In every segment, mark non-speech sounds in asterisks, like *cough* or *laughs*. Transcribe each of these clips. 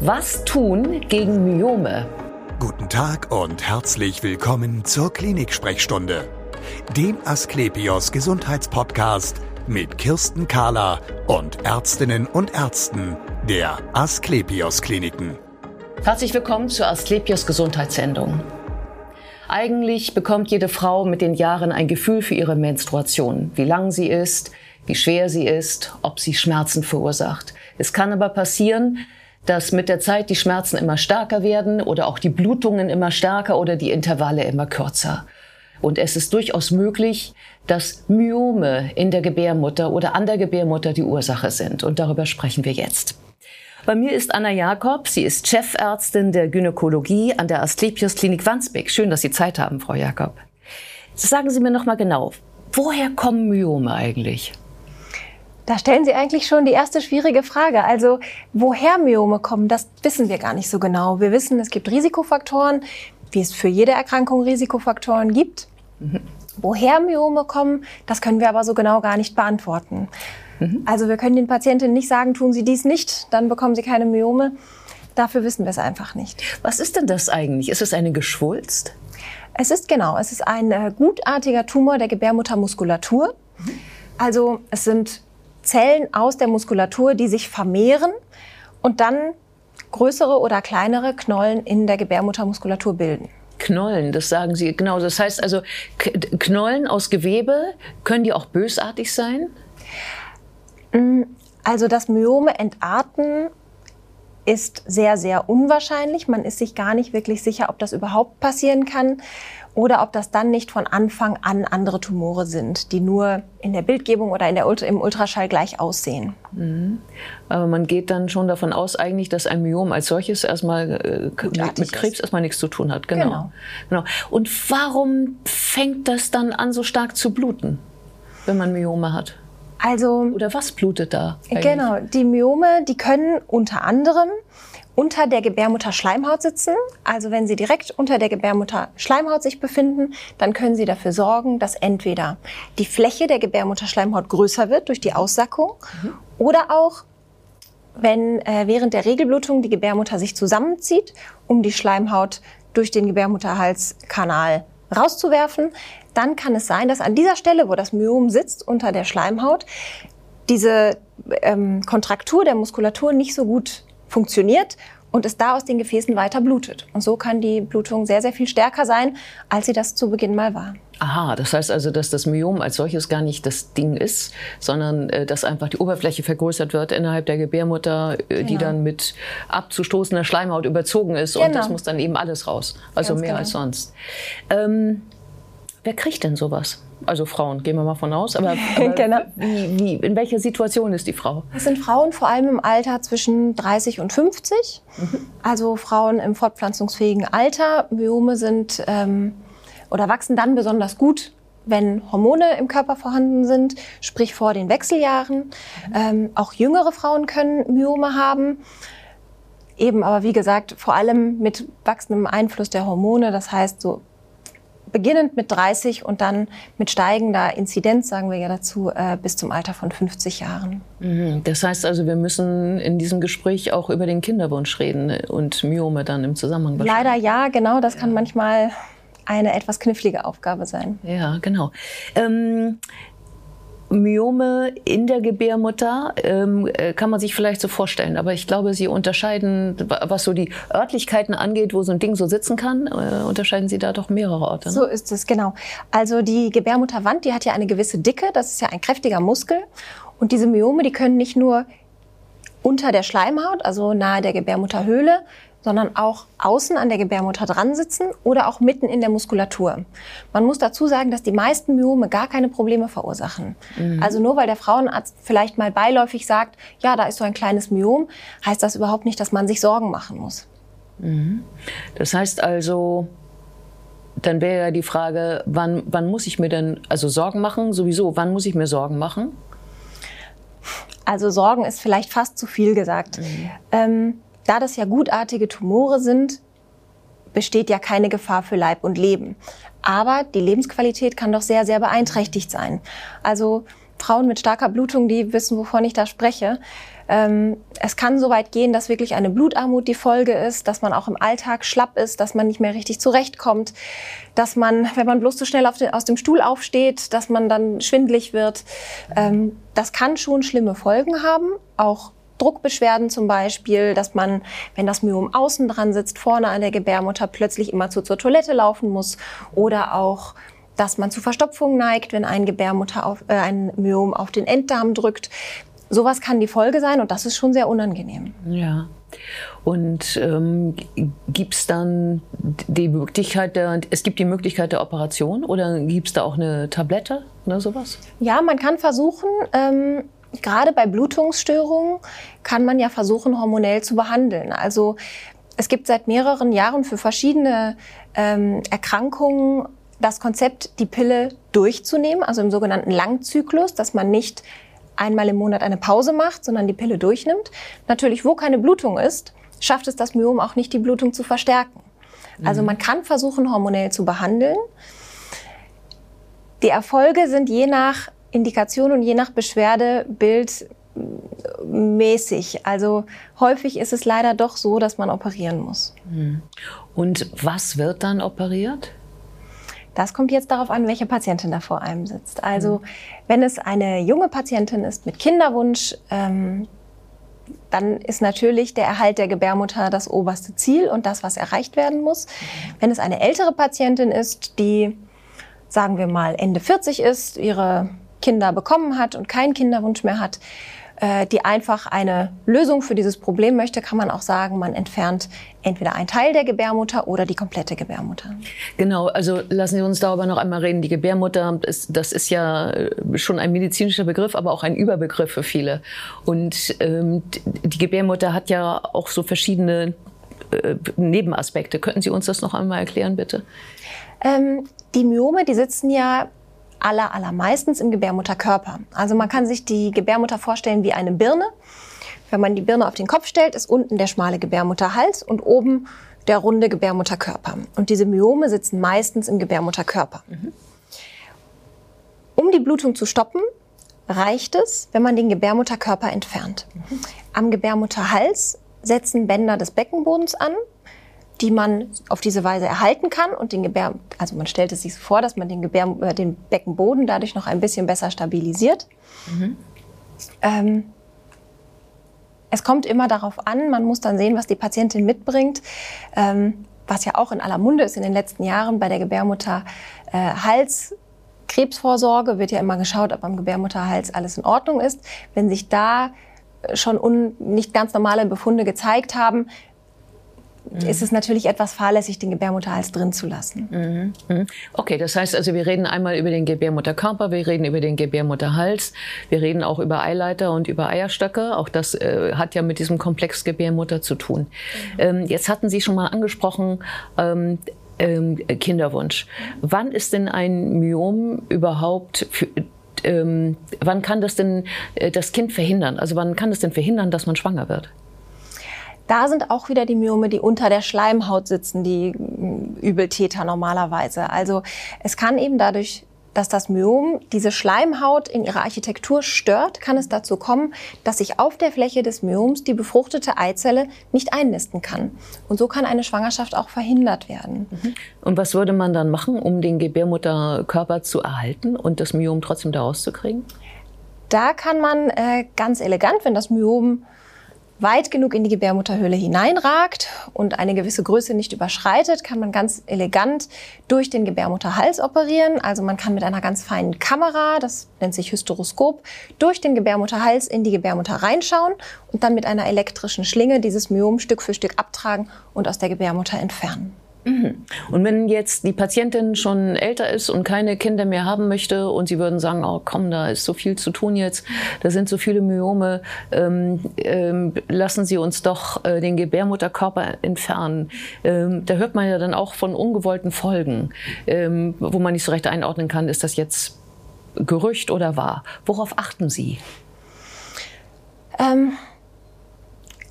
Was tun gegen Myome? Guten Tag und herzlich willkommen zur Klinik-Sprechstunde, dem Asklepios Gesundheitspodcast mit Kirsten Kahler und Ärztinnen und Ärzten der Asklepios Kliniken. Herzlich willkommen zur Asklepios Gesundheitssendung. Eigentlich bekommt jede Frau mit den Jahren ein Gefühl für ihre Menstruation, wie lang sie ist, wie schwer sie ist, ob sie Schmerzen verursacht. Es kann aber passieren, dass mit der Zeit die Schmerzen immer stärker werden oder auch die Blutungen immer stärker oder die Intervalle immer kürzer. Und es ist durchaus möglich, dass Myome in der Gebärmutter oder an der Gebärmutter die Ursache sind. Und darüber sprechen wir jetzt. Bei mir ist Anna Jakob. Sie ist Chefärztin der Gynäkologie an der Asklepios Klinik Wandsbek. Schön, dass Sie Zeit haben, Frau Jakob. Sagen Sie mir noch mal genau, woher kommen Myome eigentlich? Da stellen Sie eigentlich schon die erste schwierige Frage. Also woher Myome kommen, das wissen wir gar nicht so genau. Wir wissen, es gibt Risikofaktoren, wie es für jede Erkrankung Risikofaktoren gibt. Mhm. Woher Myome kommen, das können wir aber so genau gar nicht beantworten. Mhm. Also wir können den Patientinnen nicht sagen, tun Sie dies nicht, dann bekommen Sie keine Myome. Dafür wissen wir es einfach nicht. Was ist denn das eigentlich? Ist es eine Geschwulst? Es ist genau, es ist ein äh, gutartiger Tumor der Gebärmuttermuskulatur. Mhm. Also es sind Zellen aus der Muskulatur, die sich vermehren und dann größere oder kleinere Knollen in der Gebärmuttermuskulatur bilden. Knollen, das sagen Sie genau. Das heißt also, Knollen aus Gewebe, können die auch bösartig sein? Mm, also das Myome entarten ist sehr, sehr unwahrscheinlich. Man ist sich gar nicht wirklich sicher, ob das überhaupt passieren kann oder ob das dann nicht von Anfang an andere Tumore sind, die nur in der Bildgebung oder in der Ultra im Ultraschall gleich aussehen. Mhm. Aber man geht dann schon davon aus, eigentlich, dass ein Myom als solches erstmal äh, mit, mit, Krebs erstmal nichts zu tun hat. Genau. genau. genau. Und warum fängt das dann an, so stark zu bluten, wenn man Myome hat? Also oder was blutet da? Eigentlich? Genau, die Myome, die können unter anderem unter der Gebärmutterschleimhaut sitzen. Also wenn sie direkt unter der Gebärmutterschleimhaut sich befinden, dann können sie dafür sorgen, dass entweder die Fläche der Gebärmutterschleimhaut größer wird durch die Aussackung mhm. oder auch wenn äh, während der Regelblutung die Gebärmutter sich zusammenzieht, um die Schleimhaut durch den Gebärmutterhalskanal rauszuwerfen, dann kann es sein, dass an dieser Stelle, wo das Myom sitzt, unter der Schleimhaut, diese ähm, Kontraktur der Muskulatur nicht so gut funktioniert und es da aus den Gefäßen weiter blutet. Und so kann die Blutung sehr, sehr viel stärker sein, als sie das zu Beginn mal war. Aha, das heißt also, dass das Myom als solches gar nicht das Ding ist, sondern äh, dass einfach die Oberfläche vergrößert wird innerhalb der Gebärmutter, äh, genau. die dann mit abzustoßender Schleimhaut überzogen ist genau. und das muss dann eben alles raus. Also Ganz mehr genau. als sonst. Ähm, wer kriegt denn sowas? Also Frauen, gehen wir mal von aus. Aber, *laughs* aber genau. wie, wie, in welcher Situation ist die Frau? Es sind Frauen vor allem im Alter zwischen 30 und 50. Mhm. Also Frauen im fortpflanzungsfähigen Alter. Myome sind ähm, oder wachsen dann besonders gut, wenn Hormone im Körper vorhanden sind, sprich vor den Wechseljahren. Mhm. Ähm, auch jüngere Frauen können Myome haben. Eben aber, wie gesagt, vor allem mit wachsendem Einfluss der Hormone. Das heißt, so beginnend mit 30 und dann mit steigender Inzidenz, sagen wir ja dazu, äh, bis zum Alter von 50 Jahren. Mhm. Das heißt also, wir müssen in diesem Gespräch auch über den Kinderwunsch reden und Myome dann im Zusammenhang. Leider ja, genau. Das kann manchmal eine etwas knifflige Aufgabe sein. Ja, genau. Ähm, Myome in der Gebärmutter ähm, äh, kann man sich vielleicht so vorstellen, aber ich glaube, Sie unterscheiden, was so die Örtlichkeiten angeht, wo so ein Ding so sitzen kann, äh, unterscheiden Sie da doch mehrere Orte. Ne? So ist es, genau. Also die Gebärmutterwand, die hat ja eine gewisse Dicke, das ist ja ein kräftiger Muskel. Und diese Myome, die können nicht nur unter der Schleimhaut, also nahe der Gebärmutterhöhle, sondern auch außen an der Gebärmutter dran sitzen oder auch mitten in der Muskulatur. Man muss dazu sagen, dass die meisten Myome gar keine Probleme verursachen. Mhm. Also nur weil der Frauenarzt vielleicht mal beiläufig sagt, ja, da ist so ein kleines Myom, heißt das überhaupt nicht, dass man sich Sorgen machen muss. Mhm. Das heißt also, dann wäre ja die Frage, wann, wann muss ich mir denn also Sorgen machen? Sowieso, wann muss ich mir Sorgen machen? Also Sorgen ist vielleicht fast zu viel gesagt. Mhm. Ähm, da das ja gutartige Tumore sind, besteht ja keine Gefahr für Leib und Leben. Aber die Lebensqualität kann doch sehr, sehr beeinträchtigt sein. Also Frauen mit starker Blutung, die wissen, wovon ich da spreche. Ähm, es kann so weit gehen, dass wirklich eine Blutarmut die Folge ist, dass man auch im Alltag schlapp ist, dass man nicht mehr richtig zurechtkommt, dass man, wenn man bloß zu schnell den, aus dem Stuhl aufsteht, dass man dann schwindlig wird. Ähm, das kann schon schlimme Folgen haben, auch Druckbeschwerden zum Beispiel, dass man, wenn das Myom außen dran sitzt, vorne an der Gebärmutter, plötzlich immer zu, zur Toilette laufen muss oder auch dass man zu Verstopfung neigt, wenn ein Gebärmutter auf, äh, ein Myom auf den Enddarm drückt. Sowas kann die Folge sein und das ist schon sehr unangenehm. Ja. Und ähm, gibt es dann die Möglichkeit der, es gibt die Möglichkeit der Operation oder gibt es da auch eine Tablette oder sowas? Ja, man kann versuchen, ähm, gerade bei Blutungsstörungen kann man ja versuchen, hormonell zu behandeln. Also es gibt seit mehreren Jahren für verschiedene ähm, Erkrankungen das Konzept, die Pille durchzunehmen, also im sogenannten Langzyklus, dass man nicht einmal im Monat eine Pause macht, sondern die Pille durchnimmt. Natürlich, wo keine Blutung ist, schafft es das Myom auch nicht, die Blutung zu verstärken. Also mhm. man kann versuchen, hormonell zu behandeln. Die Erfolge sind je nach Indikation und je nach Beschwerdebild mäßig. Also häufig ist es leider doch so, dass man operieren muss. Mhm. Und was wird dann operiert? Das kommt jetzt darauf an, welche Patientin da vor einem sitzt. Also mhm. wenn es eine junge Patientin ist mit Kinderwunsch, ähm, dann ist natürlich der Erhalt der Gebärmutter das oberste Ziel und das, was erreicht werden muss. Mhm. Wenn es eine ältere Patientin ist, die, sagen wir mal, Ende 40 ist, ihre Kinder bekommen hat und keinen Kinderwunsch mehr hat, äh, die einfach eine Lösung für dieses Problem möchte, kann man auch sagen, man entfernt entweder einen Teil der Gebärmutter oder die komplette Gebärmutter. Genau, also lassen Sie uns darüber noch einmal reden. Die Gebärmutter, das ist ja äh, schon ein medizinischer Begriff, aber auch ein Überbegriff für viele. Und ähm, die Gebärmutter hat ja auch so verschiedene äh, Nebenaspekte. Könnten Sie uns das noch einmal erklären, bitte? Ähm, die Myome, die sitzen ja aller, allermeistens im Gebärmutterkörper. Also man kann sich die Gebärmutter vorstellen wie eine Birne. Wenn man die Birne auf den Kopf stellt, ist unten der schmale Gebärmutterhals und oben der runde Gebärmutterkörper. Und diese Myome sitzen meistens im Gebärmutterkörper. Mhm. Um die Blutung zu stoppen, reicht es, wenn man den Gebärmutterkörper entfernt. Mhm. Am Gebärmutterhals setzen Bänder des Beckenbodens an, die man auf diese Weise erhalten kann und den Gebär, also man stellt es sich so vor, dass man den, Gebär, äh, den Beckenboden dadurch noch ein bisschen besser stabilisiert. Mhm. Ähm, es kommt immer darauf an, man muss dann sehen, was die Patientin mitbringt. Ähm, was ja auch in aller Munde ist in den letzten Jahren bei der Gebärmutter äh, Hals. Krebsvorsorge wird ja immer geschaut, ob am Gebärmutterhals alles in Ordnung ist. Wenn sich da schon un, nicht ganz normale Befunde gezeigt haben, mhm. ist es natürlich etwas fahrlässig, den Gebärmutterhals drin zu lassen. Mhm. mhm. Okay, das heißt also, wir reden einmal über den Gebärmutterkörper, wir reden über den Gebärmutterhals, wir reden auch über Eileiter und über Eierstöcke. Auch das äh, hat ja mit diesem Komplex Gebärmutter zu tun. Mhm. Ähm, jetzt hatten Sie schon mal angesprochen, ähm, ähm, Kinderwunsch. Wann ist denn ein Myom überhaupt für, ähm, wann kann das denn äh, das Kind verhindern? Also wann kann es denn verhindern, dass man schwanger wird? Da sind auch wieder die Myome, die unter der Schleimhaut sitzen, die mm, Übeltäter normalerweise. Also es kann eben dadurch dass das Myom diese Schleimhaut in ihrer Architektur stört, kann es dazu kommen, dass sich auf der Fläche des Myoms die befruchtete Eizelle nicht einnisten kann. Und so kann eine Schwangerschaft auch verhindert werden. Mhm. Und was würde man dann machen, um den Gebärmutterkörper zu erhalten und das Myom trotzdem daraus zu kriegen? Da kann man äh, ganz elegant, wenn das Myom weit genug in die Gebärmutterhöhle hineinragt und eine gewisse Größe nicht überschreitet, kann man ganz elegant durch den Gebärmutterhals operieren. Also man kann mit einer ganz feinen Kamera, das nennt sich Hysteroskop, durch den Gebärmutterhals in die Gebärmutter reinschauen und dann mit einer elektrischen Schlinge dieses Myom Stück für Stück abtragen und aus der Gebärmutter entfernen. Mhm. Und wenn jetzt die Patientin schon älter ist und keine Kinder mehr haben möchte und Sie würden sagen, oh komm, da ist so viel zu tun jetzt, da sind so viele Myome, ähm, ähm, lassen Sie uns doch äh, den Gebärmutterkörper entfernen. Ähm, da hört man ja dann auch von ungewollten Folgen, ähm, wo man nicht so recht einordnen kann, ist das jetzt Gerücht oder wahr? Worauf achten Sie? Ähm,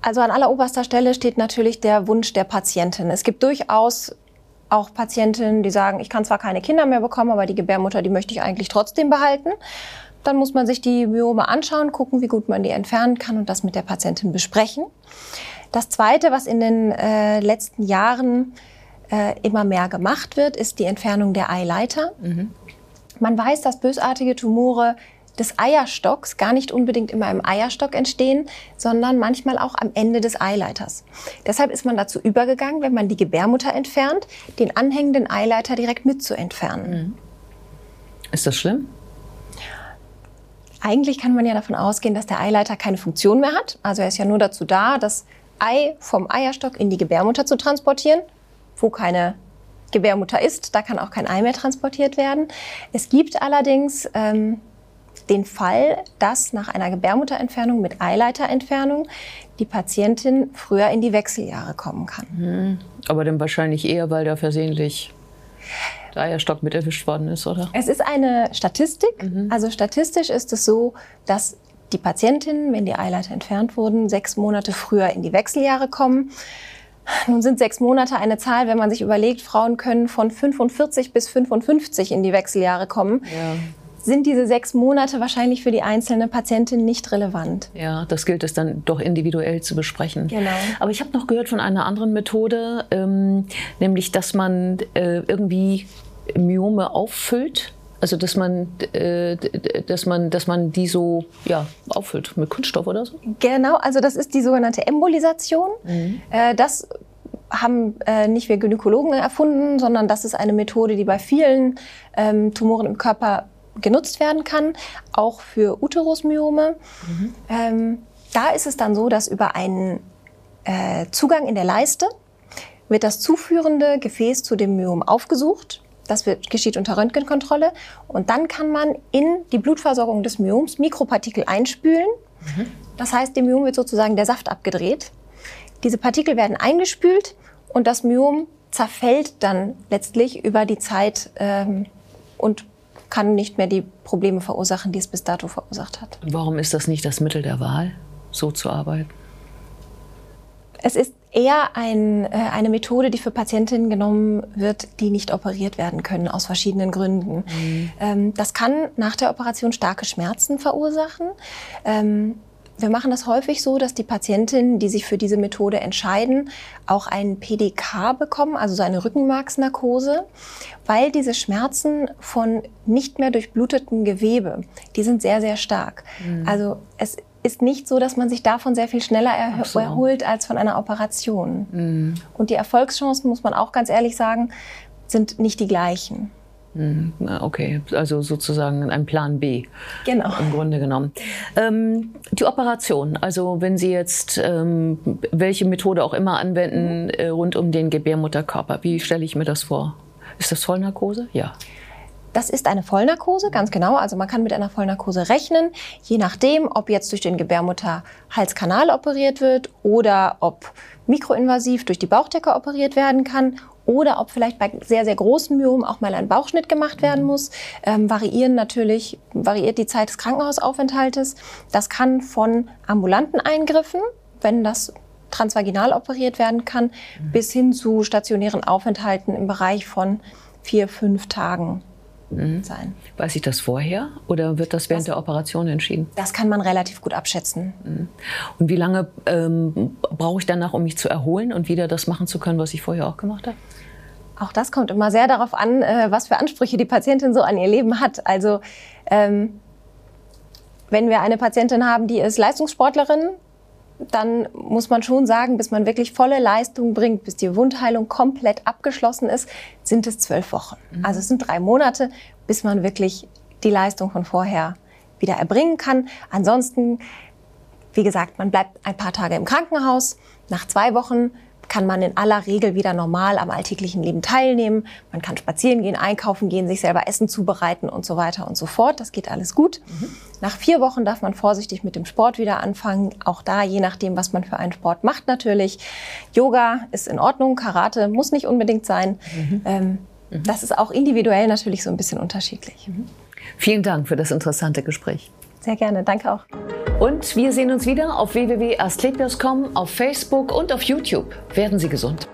also an alleroberster Stelle steht natürlich der Wunsch der Patientin. Es gibt durchaus auch Patientinnen, die sagen, ich kann zwar keine Kinder mehr bekommen, aber die Gebärmutter, die möchte ich eigentlich trotzdem behalten. dann muss man sich die Myome anschauen, gucken, wie gut man die entfernen kann und das mit der Patientin besprechen. Das Zweite, was in den äh, letzten Jahren äh, immer mehr gemacht wird, ist die Entfernung der Eileiter. Mhm. Man weiß, dass bösartige Tumore des Eierstocks gar nicht unbedingt immer im Eierstock entstehen, sondern manchmal auch am Ende des Eileiters. Deshalb ist man dazu übergegangen, wenn man die Gebärmutter entfernt, den anhängenden Eileiter direkt mit zu entfernen. Mhm. Ist das schlimm? Eigentlich kann man ja davon ausgehen, dass der Eileiter keine Funktion mehr hat. Also er ist ja nur dazu da, das Ei vom Eierstock in die Gebärmutter zu transportieren, wo keine Gebärmutter ist. Da kann auch kein Ei mehr transportiert werden. Es gibt allerdings ähm, den Fall, dass nach einer Gebärmutterentfernung mit Eileiterentfernung die Patientin früher in die Wechseljahre kommen kann. Mhm. Aber dann wahrscheinlich eher, weil da versehentlich der Eierstock mit erwischt worden ist, oder? Es ist eine Statistik. Mhm. Also statistisch ist es so, dass die Patientinnen, wenn die Eileiter entfernt wurden, sechs Monate früher in die Wechseljahre kommen. Nun sind sechs Monate eine Zahl, wenn man sich überlegt, Frauen können von 45 bis 55 in die Wechseljahre kommen. Ja sind diese sechs Monate wahrscheinlich für die einzelne Patientin nicht relevant. Ja, das gilt es dann doch individuell zu besprechen. Genau. Aber ich habe noch gehört von einer anderen Methode, ähm, nämlich dass man äh, irgendwie Myome auffüllt. Also dass man, äh, dass man, dass man die so ja, auffüllt mit Kunststoff oder so? Genau, also das ist die sogenannte Embolisation. Mhm. Äh, das haben äh, nicht wir Gynäkologen erfunden, sondern das ist eine Methode, die bei vielen ähm, Tumoren im Körper genutzt werden kann, auch für Uterusmyome. Mhm. Ähm, da ist es dann so, dass über einen äh, Zugang in der Leiste wird das zuführende Gefäß zu dem Myom aufgesucht. Das wird, geschieht unter Röntgenkontrolle. Und dann kann man in die Blutversorgung des Myoms Mikropartikel einspülen. Mhm. Das heißt, dem Myom wird sozusagen der Saft abgedreht. Diese Partikel werden eingespült und das Myom zerfällt dann letztlich über die Zeit ähm, und kann nicht mehr die Probleme verursachen, die es bis dato verursacht hat. Warum ist das nicht das Mittel der Wahl, so zu arbeiten? Es ist eher ein, äh, eine Methode, die für Patientinnen genommen wird, die nicht operiert werden können, aus verschiedenen Gründen. Mhm. Ähm, das kann nach der Operation starke Schmerzen verursachen. Wir machen das häufig so, dass die Patientinnen, die sich für diese Methode entscheiden, auch einen PDK bekommen, also so eine Rückenmarksnarkose, weil diese Schmerzen von nicht mehr durchbluteten Gewebe, die sind sehr, sehr stark. Mhm. Also es ist nicht so, dass man sich davon sehr viel schneller er so. erholt als von einer Operation. Mhm. Und die Erfolgschancen, muss man auch ganz ehrlich sagen, sind nicht die gleichen. Hm, okay, also sozusagen ein Plan B. Genau. Im Grunde genommen. Ähm, die Operation, also wenn Sie jetzt ähm, welche Methode auch immer anwenden äh, rund um den Gebärmutterkörper, wie stelle ich mir das vor? Ist das Vollnarkose? Ja. Das ist eine Vollnarkose, ganz genau. Also man kann mit einer Vollnarkose rechnen, je nachdem, ob jetzt durch den Gebärmutterhalskanal operiert wird oder ob mikroinvasiv durch die Bauchdecke operiert werden kann oder ob vielleicht bei sehr, sehr großen Myomen auch mal ein Bauchschnitt gemacht werden muss. Ähm, variieren natürlich, variiert die Zeit des Krankenhausaufenthaltes. Das kann von ambulanten Eingriffen, wenn das transvaginal operiert werden kann, mhm. bis hin zu stationären Aufenthalten im Bereich von vier, fünf Tagen mhm. sein. Weiß ich das vorher oder wird das während das, der Operation entschieden? Das kann man relativ gut abschätzen. Mhm. Und wie lange ähm, brauche ich danach, um mich zu erholen und wieder das machen zu können, was ich vorher auch gemacht habe? Auch das kommt immer sehr darauf an, äh, was für Ansprüche die Patientin so an ihr Leben hat. Also ähm, wenn wir eine Patientin haben, die ist Leistungssportlerin, dann muss man schon sagen, bis man wirklich volle Leistung bringt, bis die Wundheilung komplett abgeschlossen ist, sind es zwölf Wochen. Mhm. Also es sind drei Monate, bis man wirklich die Leistung von vorher wieder erbringen kann. Ansonsten, wie gesagt, man bleibt ein paar Tage im Krankenhaus. Nach zwei Wochen kann man in aller Regel wieder normal am alltäglichen Leben teilnehmen. Man kann spazieren gehen, einkaufen gehen, sich selber Essen zubereiten und so weiter und so fort. Das geht alles gut. Mhm. Nach vier Wochen darf man vorsichtig mit dem Sport wieder anfangen. Auch da, je nachdem, was man für einen Sport macht natürlich. Yoga ist in Ordnung, Karate muss nicht unbedingt sein. Mhm. Ähm, mhm. Das ist auch individuell natürlich so ein bisschen unterschiedlich. Mhm. Vielen Dank für das interessante Gespräch. Sehr gerne, danke auch. Und wir sehen uns wieder auf www.asklepios.com, auf Facebook und auf YouTube. Werden Sie gesund.